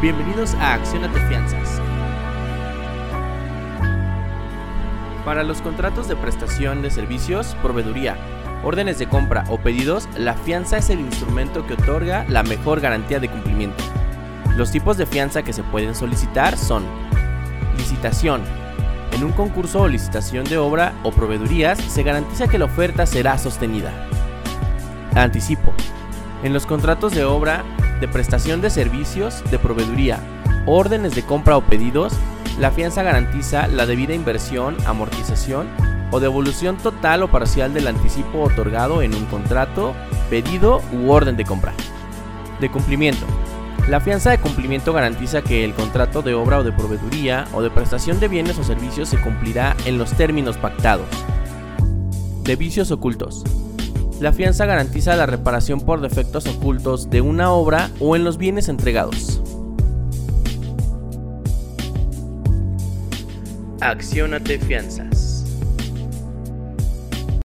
Bienvenidos a Accionate Fianzas. Para los contratos de prestación de servicios, proveeduría, órdenes de compra o pedidos, la fianza es el instrumento que otorga la mejor garantía de cumplimiento. Los tipos de fianza que se pueden solicitar son licitación. En un concurso o licitación de obra o proveedurías se garantiza que la oferta será sostenida. Anticipo. En los contratos de obra, de prestación de servicios, de proveeduría, órdenes de compra o pedidos, la fianza garantiza la debida inversión, amortización o devolución total o parcial del anticipo otorgado en un contrato, pedido u orden de compra. De cumplimiento. La fianza de cumplimiento garantiza que el contrato de obra o de proveeduría o de prestación de bienes o servicios se cumplirá en los términos pactados. De vicios ocultos. La fianza garantiza la reparación por defectos ocultos de una obra o en los bienes entregados. Accionate Fianzas.